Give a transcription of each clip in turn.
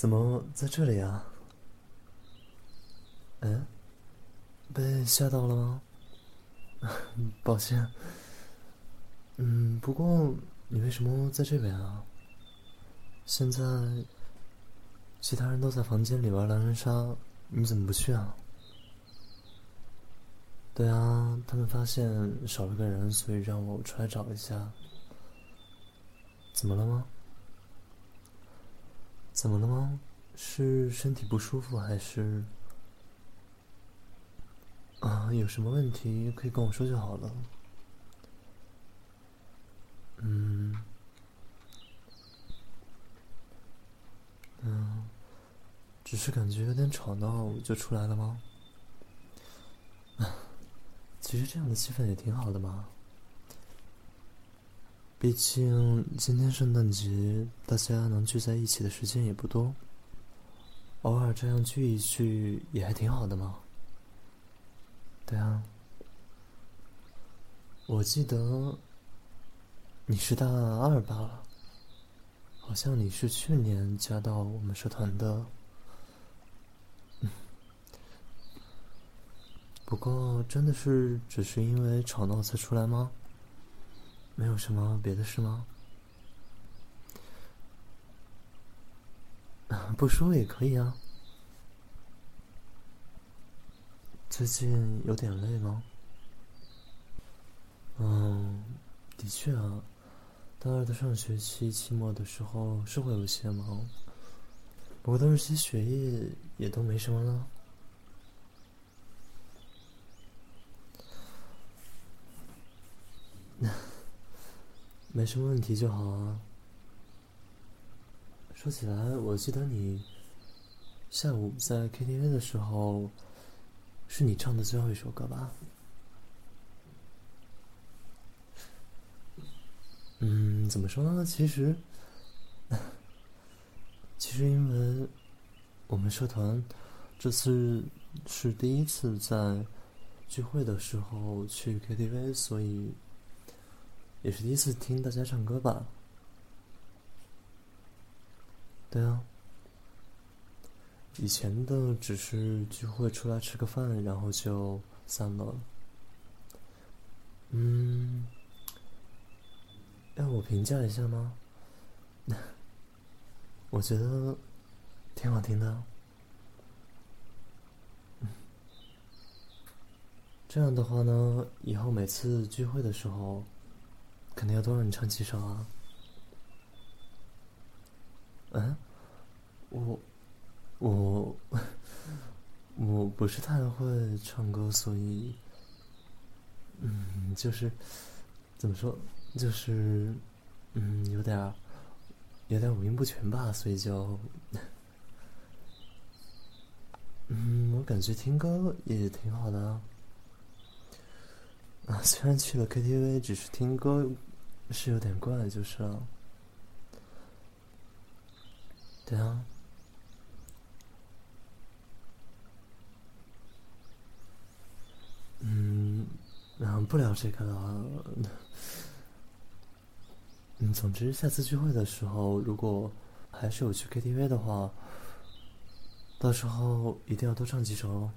怎么在这里啊？嗯，被吓到了吗？抱歉。嗯，不过你为什么在这边啊？现在其他人都在房间里玩狼人杀，你怎么不去啊？对啊，他们发现少了个人，所以让我出来找一下。怎么了吗？怎么了吗？是身体不舒服还是？啊，有什么问题可以跟我说就好了。嗯，嗯，只是感觉有点吵闹，就出来了吗？其实这样的气氛也挺好的嘛。毕竟今天圣诞节，大家能聚在一起的时间也不多，偶尔这样聚一聚也还挺好的嘛。对啊，我记得你是大二吧？好像你是去年加到我们社团的。不过，真的是只是因为吵闹才出来吗？没有什么别的事吗？不说也可以啊。最近有点累吗？嗯，的确啊，大二的上学期期末的时候是会有些忙，不过都是些学业，也都没什么了。没什么问题就好啊。说起来，我记得你下午在 KTV 的时候。是你唱的最后一首歌吧？嗯，怎么说呢？其实，其实因为我们社团这次是第一次在聚会的时候去 KTV，所以也是第一次听大家唱歌吧。对啊。以前的只是聚会出来吃个饭，然后就散了。嗯，要我评价一下吗？我觉得挺好听的。这样的话呢，以后每次聚会的时候，肯定要多让你唱几首啊。嗯，我。我我不是太会唱歌，所以，嗯，就是怎么说，就是嗯，有点有点五音不全吧，所以就，嗯，我感觉听歌也挺好的啊。啊，虽然去了 KTV，只是听歌是有点怪，就是了。对啊。嗯，然后，不聊这个了。嗯，总之，下次聚会的时候，如果还是有去 KTV 的话，到时候一定要多唱几首哦。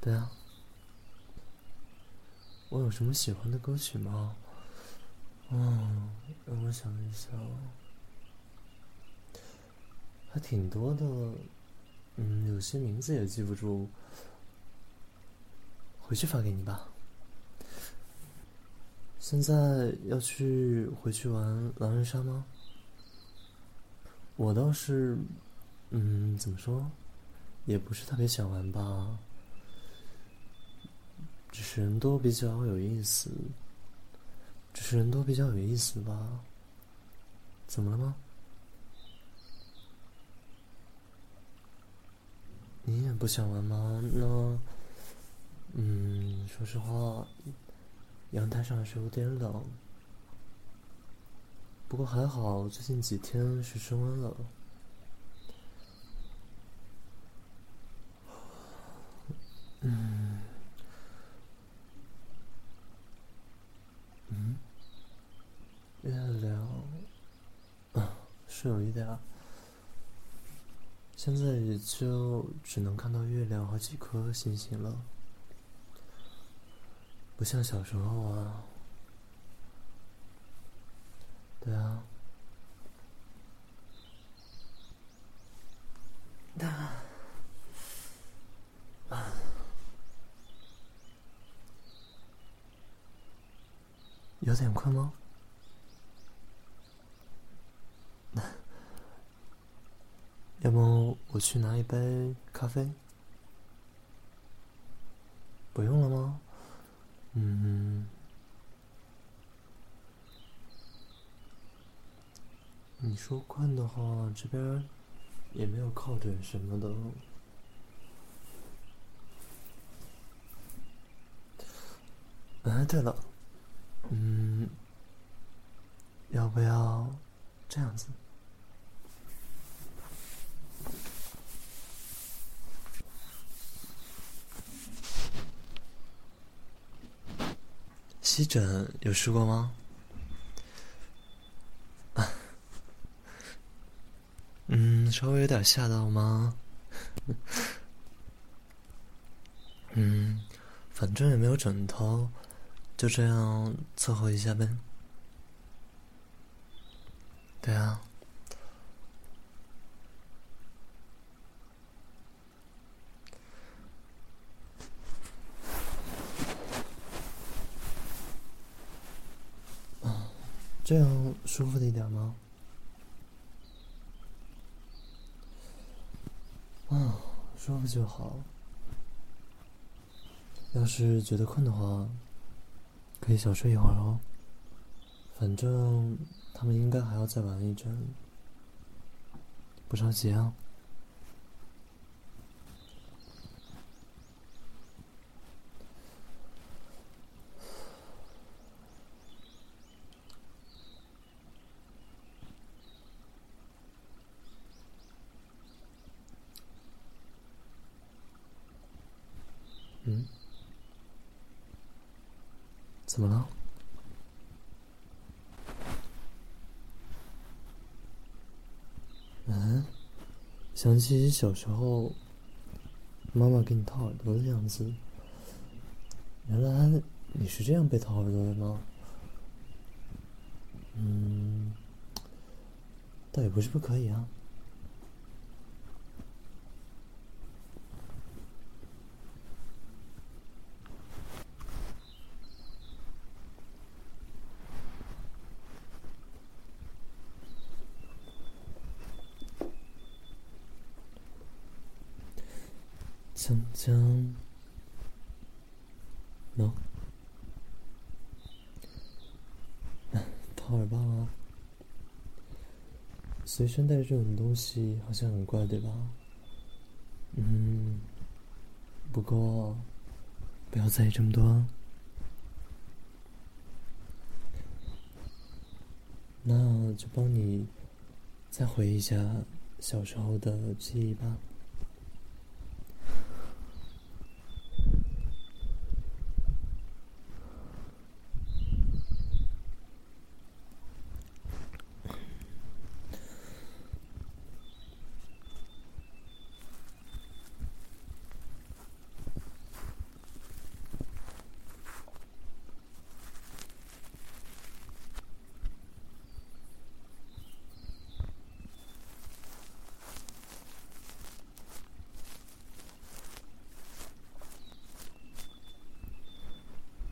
对啊，我有什么喜欢的歌曲吗？嗯，让我想一想。还挺多的，嗯，有些名字也记不住，回去发给你吧。现在要去回去玩狼人杀吗？我倒是，嗯，怎么说，也不是特别想玩吧，只是人多比较有意思，只是人多比较有意思吧。怎么了吗？你也不想玩吗？那，嗯，说实话，阳台上还是有点冷，不过还好，最近几天是升温了。嗯，是有一点。现在也就只能看到月亮和几颗星星了，不像小时候啊。对啊。啊。有点困吗？要么我去拿一杯咖啡？不用了吗？嗯，你说困的话，这边也没有靠枕什么的。哎，对了，嗯，要不要这样子？吸枕有试过吗？嗯，稍微有点吓到吗？嗯，反正也没有枕头，就这样凑合一下呗。对啊。这样舒服的一点吗？啊，舒服就好。要是觉得困的话，可以小睡一会儿哦。反正他们应该还要再玩一阵，不着急啊。嗯？怎么了？嗯？想起小时候，妈妈给你掏耳朵的样子。原来你是这样被掏耳朵的吗？嗯，倒也不是不可以啊。将，喏，掏耳棒啊！随身带着这种东西好像很怪，对吧？嗯，不过不要在意这么多。那就帮你再回忆一下小时候的记忆吧。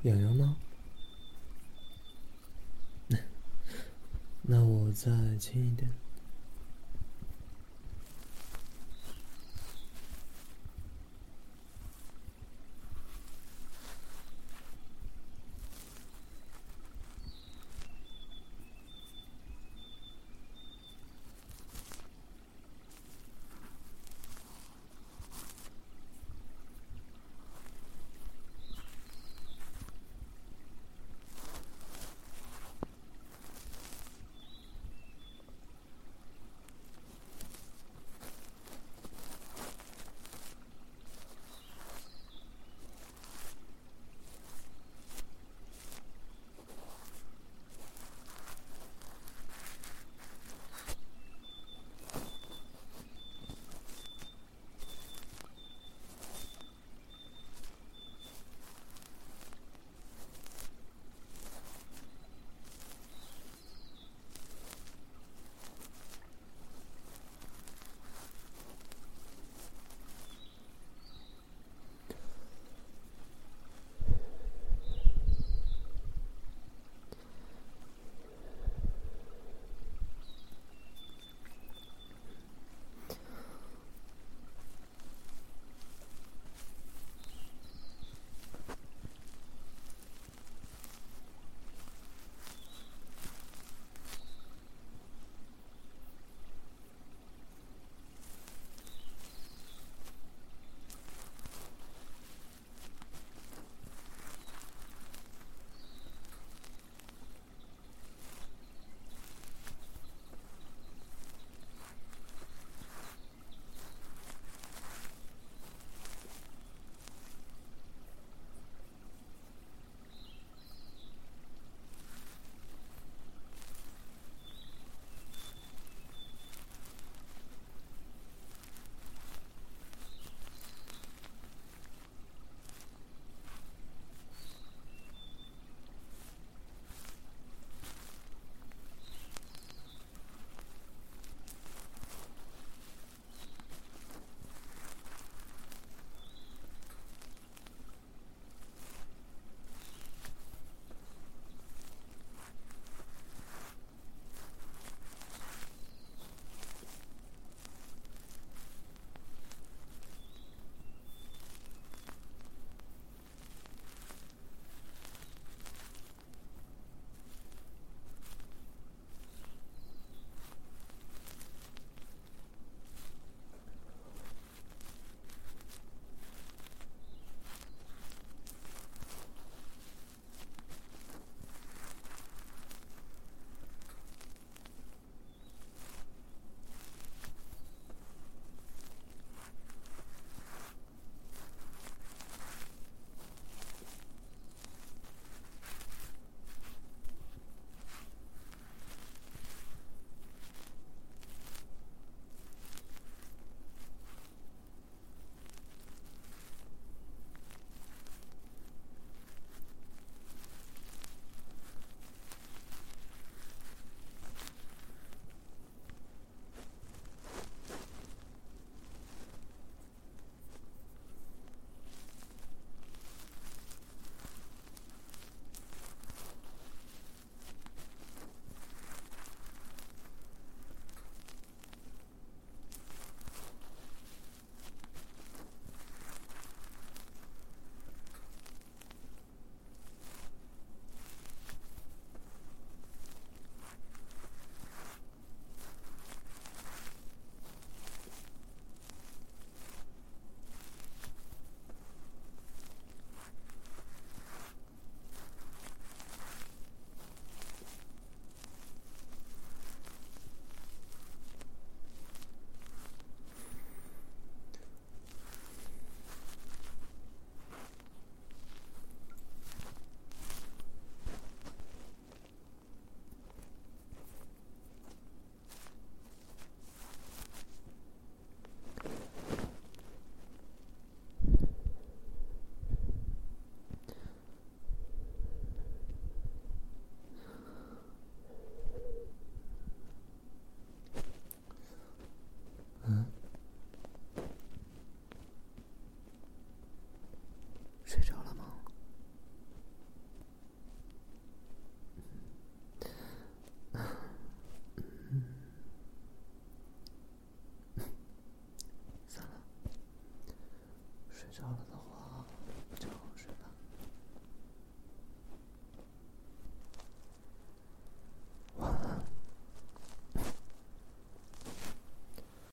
痒痒吗？那我再轻一点。